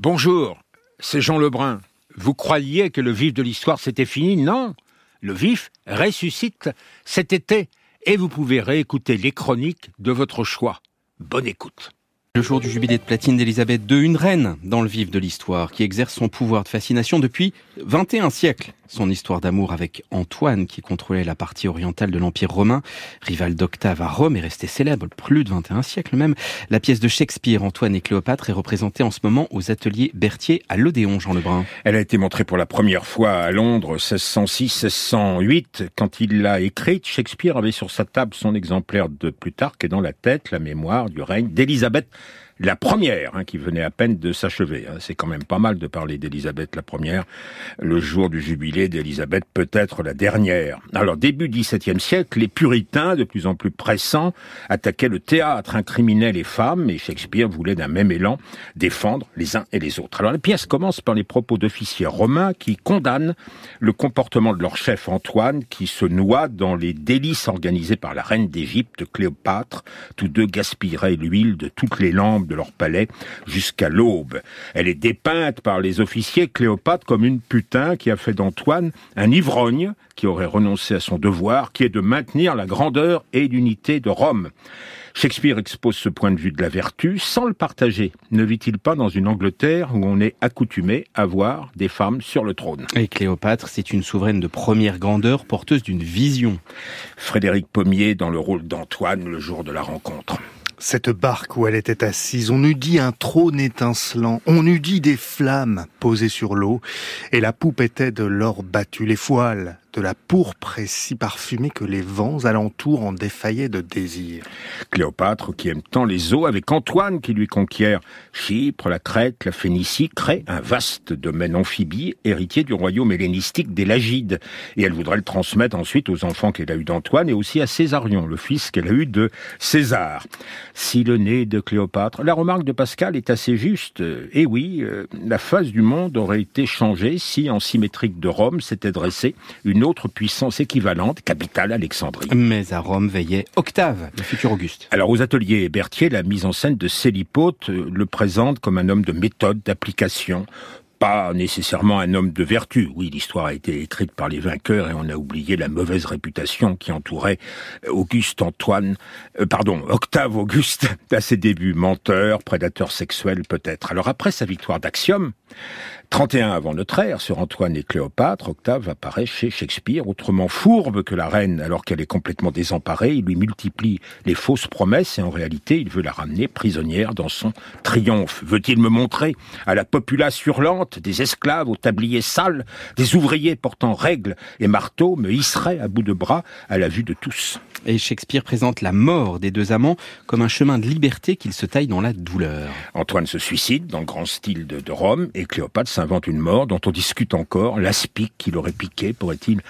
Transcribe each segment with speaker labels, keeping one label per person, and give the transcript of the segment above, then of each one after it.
Speaker 1: Bonjour, c'est Jean Lebrun. Vous croyiez que le vif de l'histoire c'était fini? Non, le vif ressuscite cet été et vous pouvez réécouter les chroniques de votre choix. Bonne écoute.
Speaker 2: Le jour du jubilé de platine d'Élisabeth II, une reine dans le vif de l'histoire qui exerce son pouvoir de fascination depuis 21 siècles. Son histoire d'amour avec Antoine, qui contrôlait la partie orientale de l'Empire romain, rival d'Octave à Rome, est restée célèbre plus de 21 siècles même. La pièce de Shakespeare, Antoine et Cléopâtre, est représentée en ce moment aux ateliers Berthier à l'Odéon, Jean Lebrun.
Speaker 1: Elle a été montrée pour la première fois à Londres 1606-1608. Quand il l'a écrite, Shakespeare avait sur sa table son exemplaire de Plutarque et dans la tête la mémoire du règne d'Élisabeth la première, hein, qui venait à peine de s'achever. Hein. C'est quand même pas mal de parler d'Élisabeth la première, le jour du jubilé d'Élisabeth, peut-être la dernière. Alors, début XVIIe siècle, les puritains, de plus en plus pressants, attaquaient le théâtre, incriminaient les femmes, et Shakespeare voulait d'un même élan défendre les uns et les autres. Alors, la pièce commence par les propos d'officiers romains qui condamnent le comportement de leur chef Antoine, qui se noie dans les délices organisées par la reine d'Égypte, Cléopâtre. Tous deux gaspilleraient l'huile de toutes les lampes de leur palais jusqu'à l'aube. Elle est dépeinte par les officiers Cléopâtre comme une putain qui a fait d'Antoine un ivrogne qui aurait renoncé à son devoir, qui est de maintenir la grandeur et l'unité de Rome. Shakespeare expose ce point de vue de la vertu sans le partager. Ne vit-il pas dans une Angleterre où on est accoutumé à voir des femmes sur le trône?
Speaker 2: Et Cléopâtre, c'est une souveraine de première grandeur, porteuse d'une vision.
Speaker 1: Frédéric Pommier dans le rôle d'Antoine le jour de la rencontre
Speaker 3: cette barque où elle était assise, on eût dit un trône étincelant, on eût dit des flammes posées sur l'eau, et la poupe était de l'or battu, les voiles de la pourpre et si parfumée que les vents alentour en défaillaient de désir.
Speaker 1: Cléopâtre, qui aime tant les eaux, avec Antoine qui lui conquiert Chypre, la Crète, la Phénicie, crée un vaste domaine amphibie, héritier du royaume hellénistique des Lagides. Et elle voudrait le transmettre ensuite aux enfants qu'elle a eus d'Antoine et aussi à Césarion, le fils qu'elle a eu de César. Si le nez de Cléopâtre, la remarque de Pascal est assez juste. Et oui, euh, la face du monde aurait été changée si, en symétrique de Rome, s'était dressée une autre puissance équivalente, capitale Alexandrie.
Speaker 2: Mais à Rome veillait Octave, le futur Auguste.
Speaker 1: Alors aux ateliers Berthier, la mise en scène de Célipote euh, le présente comme un homme de méthode, d'application, pas nécessairement un homme de vertu. Oui, l'histoire a été écrite par les vainqueurs et on a oublié la mauvaise réputation qui entourait Auguste Antoine, euh, pardon, Octave Auguste à ses débuts, menteur, prédateur sexuel peut-être. Alors après sa victoire d'Axiom, 31 avant notre ère, sur Antoine et Cléopâtre, Octave apparaît chez Shakespeare, autrement fourbe que la reine, alors qu'elle est complètement désemparée. Il lui multiplie les fausses promesses et en réalité, il veut la ramener prisonnière dans son triomphe. Veut-il me montrer à la populace hurlante, des esclaves au tablier sale, des ouvriers portant règles et marteaux me hisseraient à bout de bras à la vue de tous
Speaker 2: Et Shakespeare présente la mort des deux amants comme un chemin de liberté qu'il se taille dans la douleur.
Speaker 1: Antoine se suicide dans le grand style de, de Rome et Cléopâtre invente une mort dont on discute encore. L'aspic qu'il aurait piqué pourrait-il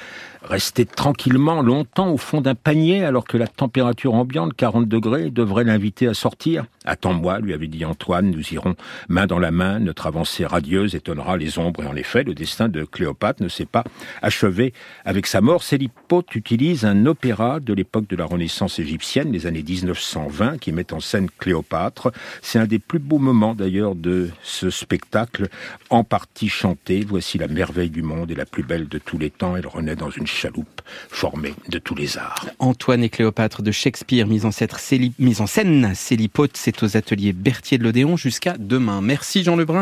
Speaker 1: rester tranquillement longtemps au fond d'un panier alors que la température ambiante, 40 degrés, devrait l'inviter à sortir? Attends-moi, lui avait dit Antoine, nous irons main dans la main, notre avancée radieuse étonnera les ombres. Et en effet, le destin de Cléopâtre ne s'est pas achevé avec sa mort. Célipote utilise un opéra de l'époque de la Renaissance égyptienne, les années 1920, qui met en scène Cléopâtre. C'est un des plus beaux moments d'ailleurs de ce spectacle, en partie chanté. Voici la merveille du monde et la plus belle de tous les temps. Elle renaît dans une chaloupe formée de tous les arts.
Speaker 2: Antoine et Cléopâtre de Shakespeare, mise en, scène Célipote, c'est aux ateliers Berthier de l'Odéon jusqu'à demain. Merci Jean Lebrun.